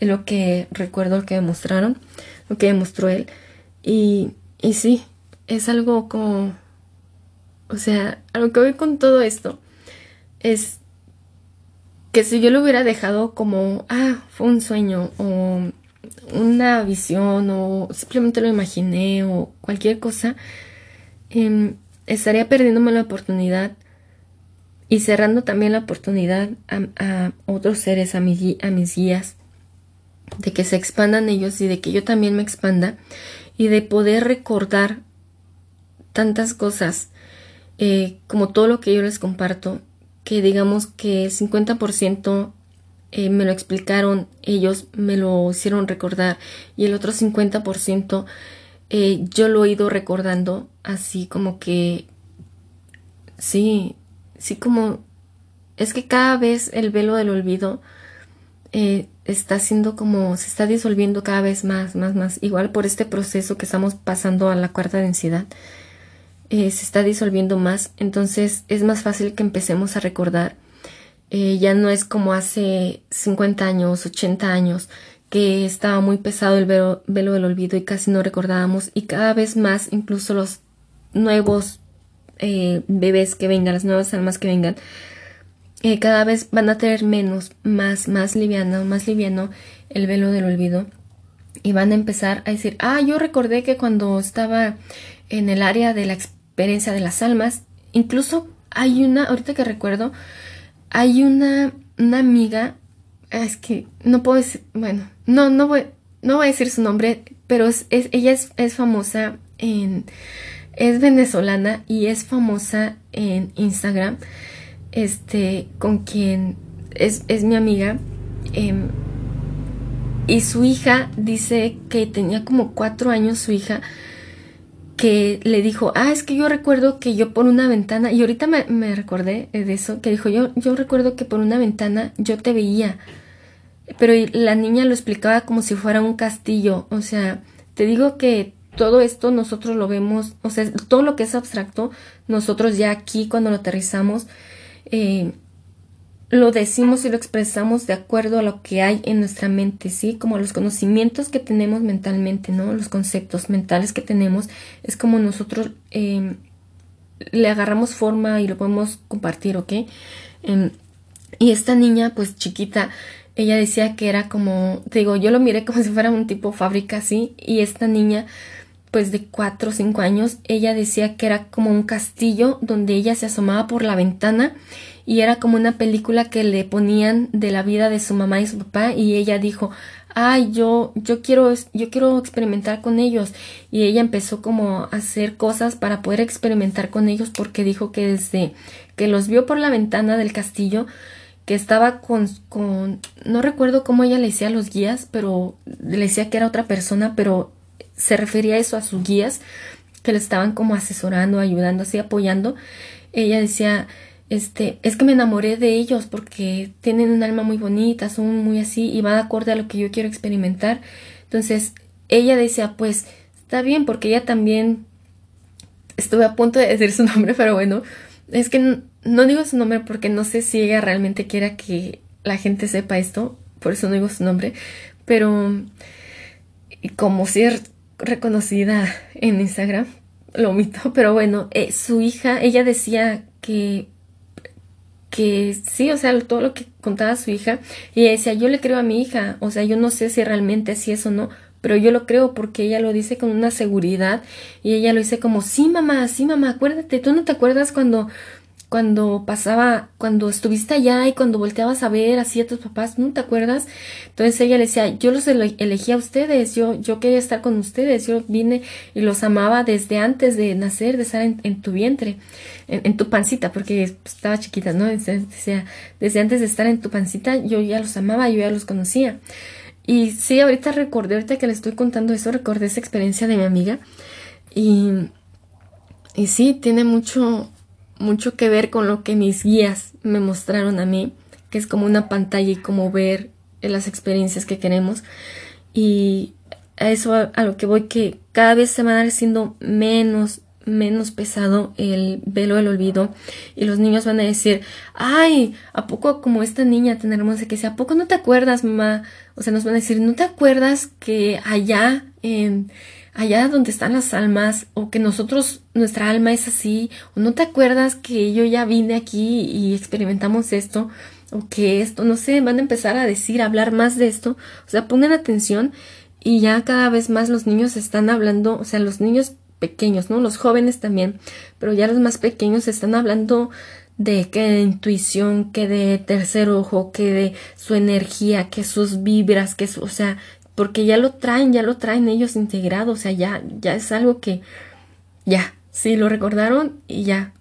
es lo que recuerdo, lo que demostraron, lo que demostró él. Y, y sí, es algo como o sea, a lo que voy con todo esto es que si yo lo hubiera dejado como, ah, fue un sueño o una visión o simplemente lo imaginé o cualquier cosa, em, estaría perdiéndome la oportunidad y cerrando también la oportunidad a, otros seres, a, a mis guías, de que se expandan ellos y de que yo también me expanda y de poder recordar tantas cosas eh, como todo lo que yo les comparto, que digamos que 50% eh, me lo explicaron, ellos me lo hicieron recordar y el otro 50% eh, yo lo he ido recordando así como que sí, sí como es que cada vez el velo del olvido está siendo como se está disolviendo cada vez más, más, más, igual por este proceso que estamos pasando a la cuarta densidad. Eh, se está disolviendo más, entonces es más fácil que empecemos a recordar. Eh, ya no es como hace 50 años, 80 años, que estaba muy pesado el velo, del olvido y casi no recordábamos y cada vez más incluso los nuevos eh, bebés que vengan, las nuevas almas que vengan, cada vez van a tener menos, más, más liviano, más liviano el velo del olvido y van a empezar a decir, ah, yo recordé que cuando estaba en el área de la de las almas. Incluso hay una, ahorita que recuerdo, hay una, una amiga, es que no puedo decir, bueno, no, no voy, no voy a decir su nombre, pero es, ella es, es famosa en, es venezolana y es famosa en Instagram, este, con quien es, es mi amiga. Em, y su hija dice que tenía como cuatro años su hija que le dijo, ah, es que yo recuerdo que yo por una ventana, y ahorita me, recordé de eso, que dijo, yo, yo recuerdo que por una ventana yo te veía, pero la niña lo explicaba como si fuera un castillo, o sea, te digo que todo esto nosotros lo vemos, o sea, todo lo que es abstracto, nosotros ya aquí cuando lo aterrizamos, eh, lo decimos y lo expresamos de acuerdo a lo que hay en nuestra mente, ¿sí? Como los conocimientos que tenemos mentalmente, ¿no? Los conceptos mentales que tenemos, es como nosotros em, le agarramos forma y lo podemos compartir, ¿ok? Em, y esta niña, pues chiquita, ella decía que era como, te digo, yo lo miré como [laughs] si fuera un tipo fábrica, ¿sí? Y esta niña, pues de cuatro o cinco años, ella decía que era como un castillo donde ella se asomaba por la ventana y era como una película que le ponían de la vida de su mamá y su papá y ella dijo ay yo yo quiero yo quiero experimentar con ellos y ella empezó como a hacer cosas para poder experimentar con ellos porque dijo que desde que los vio por la ventana del castillo que estaba con, con no recuerdo cómo ella le decía a los guías pero le decía que era otra persona pero se refería a eso a sus guías que le estaban como asesorando ayudando así apoyando. Ella decía este, es que me enamoré de ellos porque tienen un alma muy bonita, son muy así y van acorde a lo que yo quiero experimentar. Entonces, ella decía, pues, está bien, porque ella también, estuve a punto de decir su [laughs] nombre, pero bueno, es que no, digo su nombre porque no sé si ella realmente quiera que la gente sepa esto, por eso no digo su nombre, pero como si es reconocida en Instagram, lo omito, [laughs] pero bueno, eh, su hija, ella decía que que sí, o sea, todo lo que contaba su hija, y ella decía, yo le creo a mi hija, o sea, yo no sé si realmente así es o no, pero yo lo creo porque ella lo dice con una seguridad y ella lo dice como, sí mamá, sí mamá, acuérdate, tú no te acuerdas cuando cuando pasaba, cuando estuviste allá y cuando volteabas a ver así a tus papás, ¿no te acuerdas? Entonces ella le decía, yo los elegí a ustedes, yo, yo quería estar con ustedes, yo vine y los amaba desde antes de nacer, de estar en, tu vientre, en, tu pancita, porque estaba chiquita, ¿no? Decía, desde antes de estar en tu pancita, yo ya los amaba, yo ya los conocía. Y sí, ahorita recordé, ahorita que le estoy contando eso, recordé esa experiencia de mi amiga. Y, y sí, tiene mucho, mucho que ver con lo que mis guías me mostraron a mí, que es como una pantalla y como ver las experiencias que queremos. Y a eso a, lo que voy que cada vez se van haciendo menos menos pesado el velo del olvido y los niños van a decir ay a poco como esta niña tan hermosa que sea a poco no te acuerdas mamá o sea nos van a decir no te acuerdas que allá en allá donde están las almas, o que nosotros, nuestra alma es así, o no te acuerdas que yo ya vine aquí y experimentamos esto, o que esto, no sé, van a empezar a decir, a hablar más de esto, o sea, pongan atención y ya cada vez más los niños están hablando, o sea, los niños pequeños, ¿no? Los jóvenes también, pero ya los más pequeños están hablando de que de intuición, que de tercer ojo, que de su energía, que sus vibras, que su, o sea, porque ya lo traen, ya lo traen ellos integrado, o sea, ya, ya es algo que, ya, sí, lo recordaron y ya.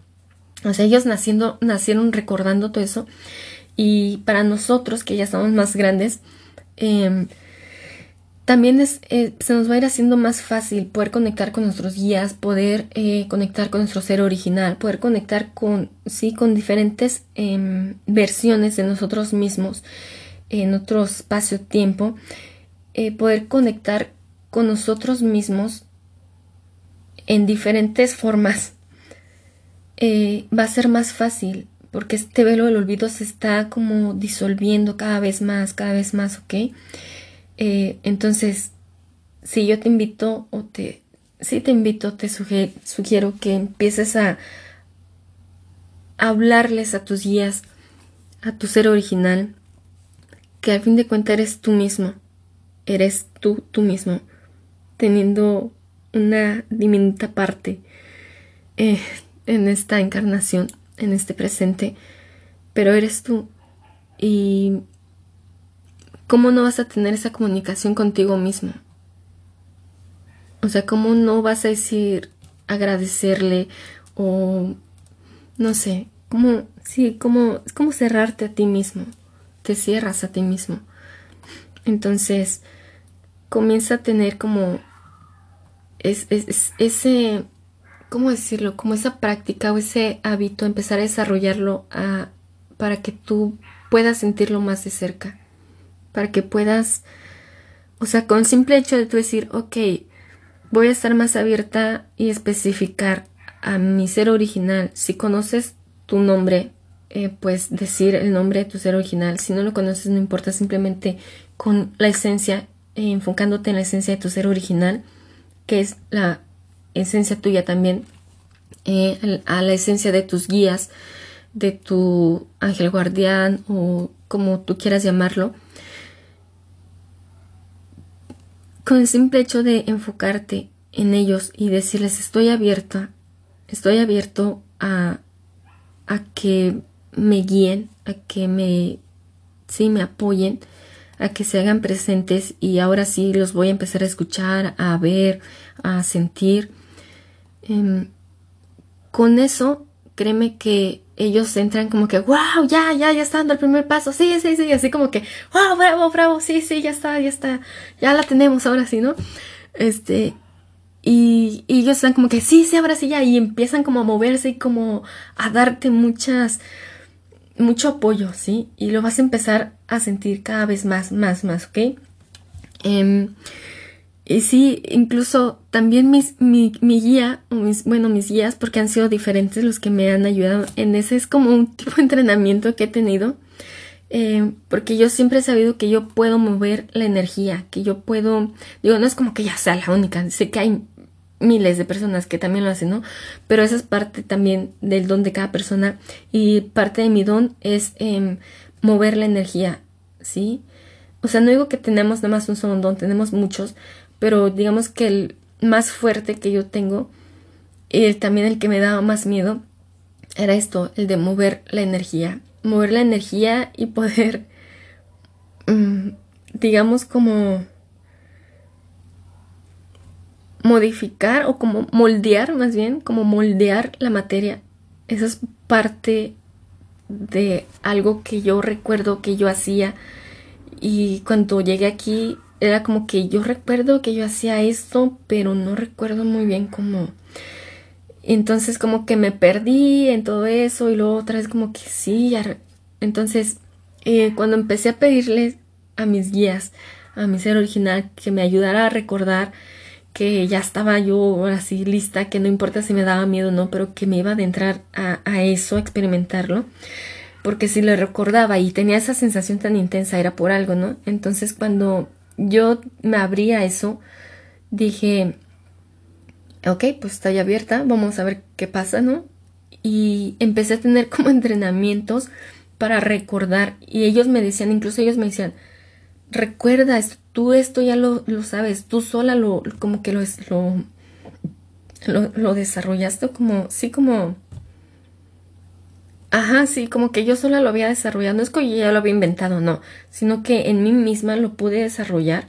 O sea, ellos naciendo, nacieron recordando todo eso. Y para nosotros, que ya estamos más grandes, em, también es, eh, se nos va a ir haciendo más fácil poder conectar con nuestros guías, poder eh, conectar con nuestro ser original, poder conectar con, sí, con diferentes em, versiones de nosotros mismos en otro espacio-tiempo eh, poder conectar con nosotros mismos en diferentes formas eh, va a ser más fácil porque este velo del olvido se está como disolviendo cada vez más, cada vez más, ¿ok? Eh, entonces, si yo te invito o te, si te invito, te sugiero que empieces a hablarles a tus guías, a tu ser original, que al fin de cuentas eres tú mismo eres tú, tú mismo, teniendo una diminuta parte eh, en esta encarnación, en este presente, pero eres tú. Y ¿cómo no vas a tener esa comunicación contigo mismo? O sea, ¿cómo no vas a decir agradecerle o no sé, cómo sí, cómo es como cerrarte a ti mismo. Te cierras a ti mismo. Entonces, comienza a tener como es, ese, ¿cómo decirlo? Como esa práctica o ese hábito, empezar a desarrollarlo para que tú puedas sentirlo más de cerca, para que puedas, o sea, con simple hecho de tú decir, ok, voy a estar más abierta y especificar a mi ser original. Si conoces tu nombre, eh, pues decir el nombre de tu ser original. Si no lo conoces, no importa, simplemente con la esencia enfocándote en la esencia de tu ser original, que es la esencia tuya también, eh, a la esencia de tus guías, de tu ángel guardián o como tú quieras llamarlo. Con el simple hecho de enfocarte en ellos y decirles estoy abierta, estoy abierto a, a que me guíen, a que me, sí, me apoyen, a que se hagan presentes y ahora sí los voy a empezar a escuchar, a ver, a sentir. Em, con eso, créeme que ellos entran como que, wow, ya, ya, ya está dando el primer paso, sí, sí, sí, así como que, wow, bravo, bravo, sí, sí, ya está, ya está, ya la tenemos ahora sí, ¿no? Este, y, y ellos están como que, sí, sí, ahora sí, ya, y empiezan como a moverse y como a darte muchas, mucho apoyo, ¿sí? Y lo vas a empezar a sentir cada vez más, más, más, ¿ok? Em, y sí, incluso también mis, mi, mi, guía, o mis, bueno, mis guías, porque han sido diferentes los que me han ayudado en ese, es como un [laughs] tipo de entrenamiento que he tenido, eh, porque yo siempre he sabido que yo puedo mover la energía, que yo puedo, digo, no es como que ya sea la única, sé que hay miles de personas que también lo hacen, ¿no? Pero esa es parte también del don de cada persona y parte de mi don es em, mover la energía, ¿sí? o sea, no digo que tenemos nada más un solo don, tenemos muchos, pero digamos que el más fuerte que yo tengo, y también el que me daba más miedo, era esto, el de mover la energía. Mover la energía y poder, [laughs] mm, digamos, como modificar o como moldear, más bien, como moldear la materia. Eso es parte de algo que yo recuerdo que yo hacía y cuando llegué aquí era como que yo recuerdo que yo hacía esto, pero no recuerdo muy bien cómo. Entonces como que me perdí en todo eso y luego otra vez como que sí. Entonces eh, cuando empecé a pedirle a mis guías, a mi ser original, que me ayudara a recordar que ya estaba yo así lista, que no importa si me daba miedo o no, pero que me iba a adentrar a, eso, a experimentarlo, porque si lo recordaba y tenía esa sensación tan intensa era por algo, ¿no? Entonces cuando yo me abrí a eso, dije, ok, pues estoy abierta, vamos a ver qué pasa, ¿no? Y empecé a tener como [laughs] entrenamientos para recordar y ellos me decían, incluso ellos me decían, recuerda, tú esto ya lo, lo sabes, tú sola lo, como que lo, lo, lo, desarrollaste como, sí, como, ajá, sí, como que yo sola lo había desarrollado, no es que yo ya lo había inventado, no, sino que en mí misma lo pude desarrollar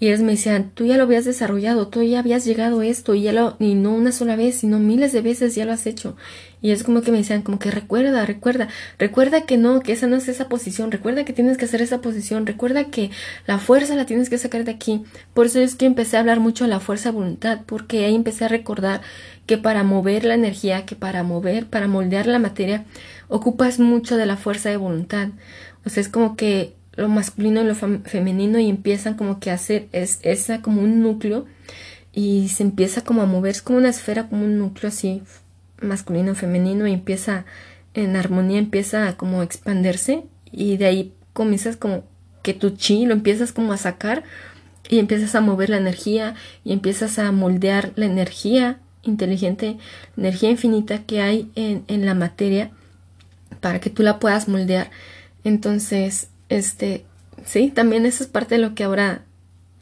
y ellos me decían, tú ya lo habías desarrollado, tú ya habías llegado a esto y ya lo, y no una sola vez, sino miles de veces ya lo has hecho. Y es como que me decían, como que recuerda, recuerda, recuerda que no, que esa no es esa posición, recuerda que tienes que hacer esa posición, recuerda que la fuerza la tienes que sacar de aquí. Por eso es que empecé a hablar mucho de la fuerza voluntad, porque ahí empecé a recordar que para mover la energía, que para mover, para moldear la materia, ocupas mucho de la fuerza de voluntad. O sea, es como que lo masculino y lo femenino y empiezan como que a hacer es, esa como un núcleo y se empieza como a mover, es como una esfera, como un núcleo así masculino, femenino y empieza en armonía, empieza como a expandirse y de ahí comienzas como que tu chi lo empiezas como a sacar y empiezas a mover la energía y empiezas a moldear la energía inteligente, energía infinita que hay en, en la materia para que tú la puedas moldear. Entonces, este, sí, también eso es parte de lo que ahora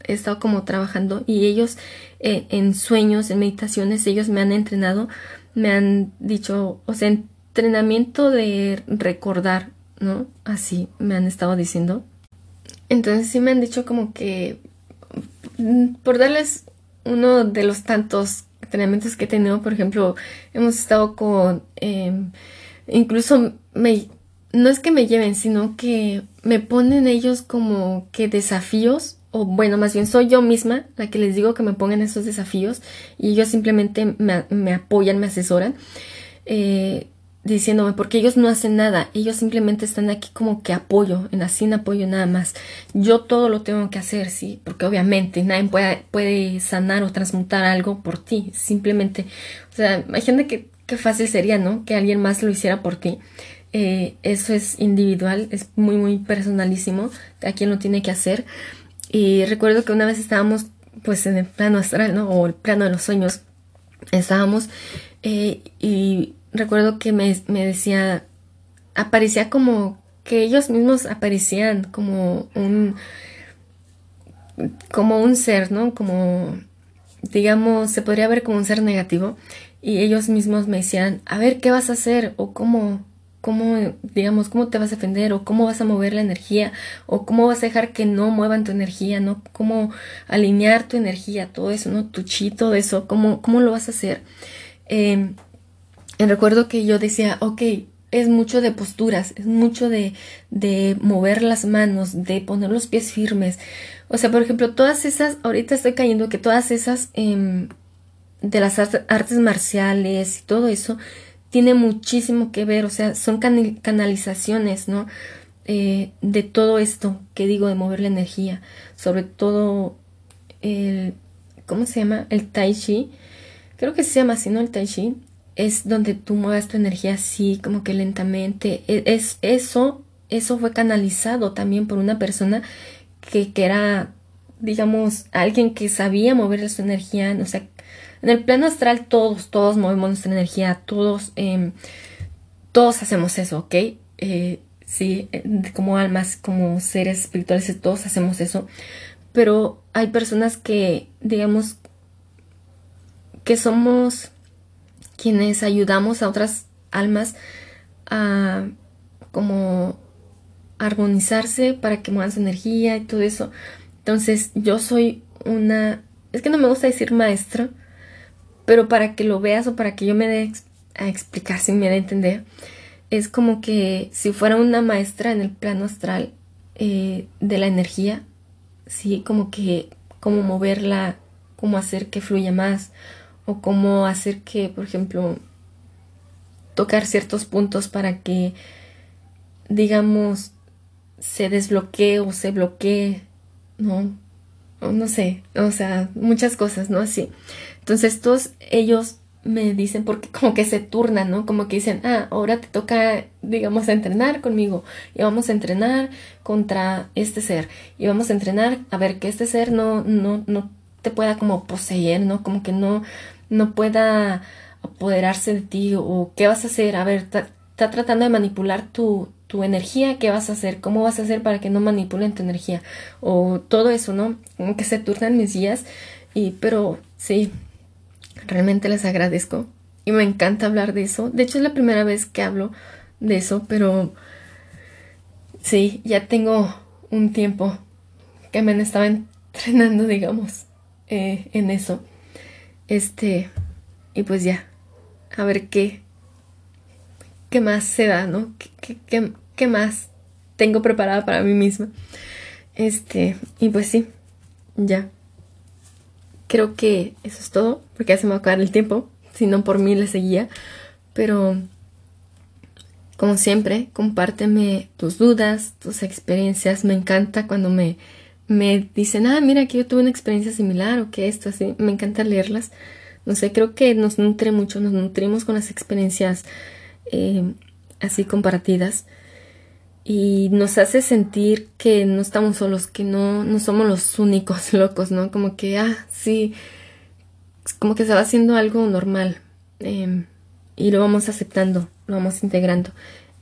he estado como trabajando y ellos eh, en sueños, en meditaciones, ellos me han entrenado, me han dicho, o sea, entrenamiento de recordar, ¿no? Así me han estado diciendo. Entonces sí me han dicho como que, mm, por darles uno de los tantos entrenamientos que he tenido, por ejemplo, hemos estado con, em, incluso me, no es que me lleven, sino que me ponen ellos como que desafíos, o bueno, más bien soy yo misma la que les digo que me pongan esos desafíos y ellos simplemente me, apoyan, me asesoran, eh, diciéndome, porque ellos no hacen nada, ellos simplemente están aquí como que apoyo, en así en apoyo nada más. Yo todo lo tengo que hacer, sí, porque obviamente nadie puede, puede sanar o transmutar algo por ti, simplemente, o sea, imagínate que qué fácil sería, ¿no? Que alguien más lo hiciera por ti. Eh, eso es individual, es muy, muy personalísimo, a quien lo tiene que hacer. Y recuerdo que una vez estábamos pues en el plano astral, ¿no? O el plano de los sueños. Estábamos eh, y recuerdo que me, me decía, aparecía como que ellos mismos aparecían como un como un ser, ¿no? Como digamos, se podría ver como un ser negativo y ellos mismos me decían, a ver, ¿qué vas a hacer? o cómo cómo, digamos, cómo te vas a defender o cómo vas a mover la energía o cómo vas a dejar que no muevan tu energía, ¿no? Cómo alinear tu energía, todo eso, ¿no? Tu chi, todo eso, cómo, cómo lo vas a hacer. Eh, recuerdo que yo decía, ok, es mucho de posturas, es mucho de, de mover las manos, de poner los pies firmes. O sea, por ejemplo, todas esas, ahorita estoy cayendo que todas esas eh, de las artes marciales y todo eso, tiene muchísimo que ver, o sea, son canalizaciones, ¿no? Eh, de todo esto que digo de mover la energía, sobre todo el, ¿cómo se llama? El tai chi, creo que se llama así, ¿no? El tai chi, es donde tú mueves tu energía así, como que lentamente, e, es, eso, eso fue canalizado también por una persona que, que era, digamos, alguien que sabía mover su energía, o sea, en el plano astral todos, todos movemos nuestra energía, todos, em, todos hacemos eso, ¿ok? Eh, sí, eh, como almas, como seres espirituales, todos hacemos eso, pero hay personas que, digamos, que somos quienes ayudamos a otras almas a como armonizarse para que muevan su energía y todo eso. Entonces yo soy una, es que no me gusta decir maestra, pero para que lo veas o para que yo me dé a explicar si me da a entender, es como que si fuera una maestra en el plano astral eh, de la energía, sí, como que, cómo moverla, cómo hacer que fluya más, o cómo hacer que, por ejemplo, tocar ciertos puntos para que, digamos, se desbloquee o se bloquee, ¿no? No sé, o sea, muchas cosas, ¿no? Así. Entonces, todos ellos me dicen, porque [laughs] como que se turnan, ¿no? Como que dicen, ah, ahora te toca, digamos, entrenar conmigo y vamos a entrenar contra este ser y vamos a entrenar a ver que este ser no, no, no te pueda como poseer, ¿no? Como que no, no pueda apoderarse de ti o qué vas a hacer, a ver, está tratando de manipular tu, tu energía, ¿qué vas a hacer? ¿Cómo vas a hacer para que no manipulen tu energía? O todo eso, ¿no? Como que se turnan mis días y, pero sí, realmente les agradezco y me encanta hablar de eso. De hecho es la primera vez que hablo de eso, pero sí, ya tengo un tiempo que me estaba [laughs] entrenando, digamos, eh, en eso. Este, y pues ya, a ver qué, qué más se da, ¿no? ¿Qué, qué, qué más tengo preparada para mí misma? Este, y pues sí, ya creo que eso es todo, porque ya se me va a acabar el tiempo, si no por mí le seguía, pero como siempre, compárteme tus dudas, tus experiencias, me encanta cuando me, me dicen, ah, mira que yo tuve una experiencia similar o que esto, así, me encanta leerlas, no sé, creo que nos nutre mucho, nos nutrimos con las experiencias eh, así compartidas y nos hace sentir que no estamos solos, que no, no somos los únicos [laughs] locos, ¿no? Como que, ah, sí, como que se va haciendo algo normal em, y lo vamos aceptando, lo vamos integrando.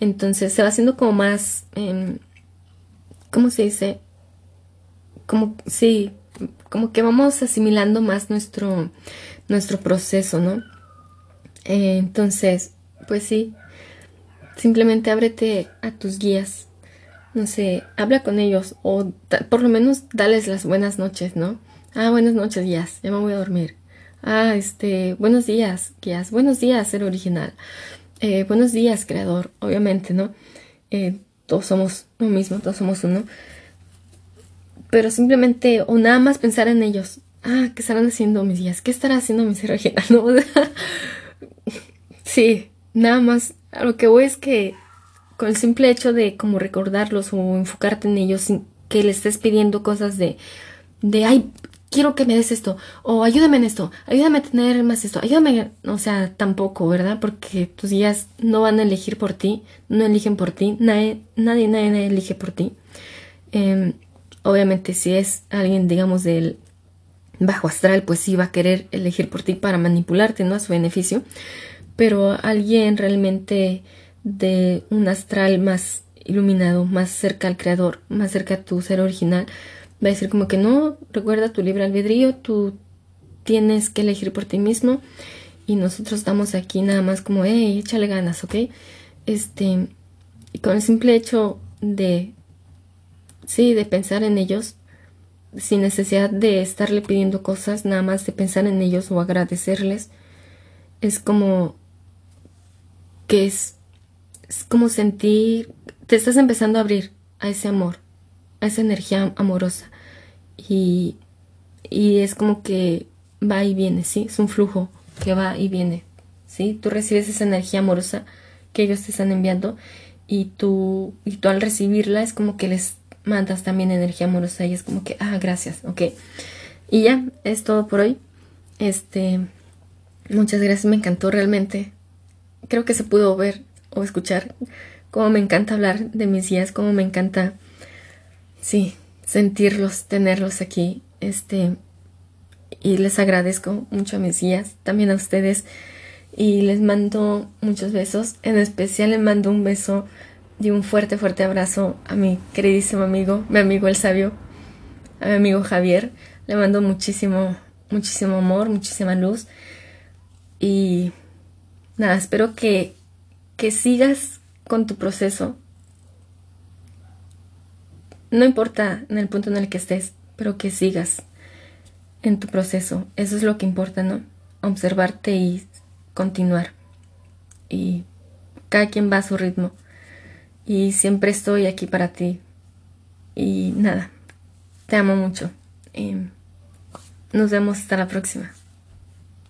Entonces se va haciendo como más, eh, ¿cómo se dice? Como, sí, como que vamos asimilando más nuestro, nuestro proceso, ¿no? Eh, entonces, pues sí, Simplemente ábrete a tus guías. No sé, habla con ellos o por lo menos dales las buenas noches, ¿no? Ah, buenas noches, guías, ya me voy a dormir. Ah, este, buenos días, guías, buenos días, ser original. Eh, buenos días, creador, obviamente, ¿no? Eh, todos somos lo mismo, todos somos uno. Pero simplemente, o nada más pensar en ellos. Ah, ¿qué estarán haciendo mis guías? ¿Qué estará haciendo mi ser original? [laughs] ¿No? [laughs] sí, nada más lo que voy es que con el simple hecho de como recordarlos o enfocarte en ellos sin que le estés pidiendo cosas de de ay quiero que me des esto o ayúdame en esto ayúdame a tener más esto ayúdame o sea tampoco verdad porque tus guías no van a elegir por ti no eligen por ti nadie nadie nadie, elige por ti. Em, obviamente si es alguien digamos del bajo astral pues sí va a querer elegir por ti para manipularte no a su beneficio pero alguien realmente de un astral más iluminado, más cerca al creador, más cerca a tu ser original, va a decir como que no, recuerda tu libre albedrío, tú tienes que elegir por ti mismo y nosotros estamos aquí nada más como, hey, échale ganas, ¿ok? Este, y con el simple hecho de, sí, de pensar en ellos, sin necesidad de estarle pidiendo cosas, nada más de pensar en ellos o agradecerles, es como que es, como sentir, te estás empezando a abrir a ese amor, a esa energía amorosa. Y, y es como que va y viene, ¿sí? Es un flujo que va y viene, ¿sí? Tú recibes esa energía amorosa que ellos te están enviando y tú, y tú al recibirla es como que les mandas también energía amorosa y es como que, ah, gracias, ok. Y ya, es todo por hoy. Este, muchas gracias, me encantó realmente creo que se pudo ver o escuchar cómo me encanta hablar de mis días, cómo me encanta, sí, sentirlos, tenerlos aquí, este, y les agradezco mucho a mis guías, también a ustedes, y les mando muchos besos, en especial les mando un beso y un fuerte, fuerte abrazo a mi queridísimo amigo, mi amigo el sabio, a mi amigo Javier. Le mando muchísimo, muchísimo amor, muchísima luz. Y nada, espero que, que sigas con tu proceso. No importa en el punto en el que estés, pero que sigas en tu proceso. Eso es lo que importa, ¿no? Observarte y continuar. Y cada quien va a su ritmo. Y siempre estoy aquí para ti. Y nada, te amo mucho. Y nos vemos hasta la próxima.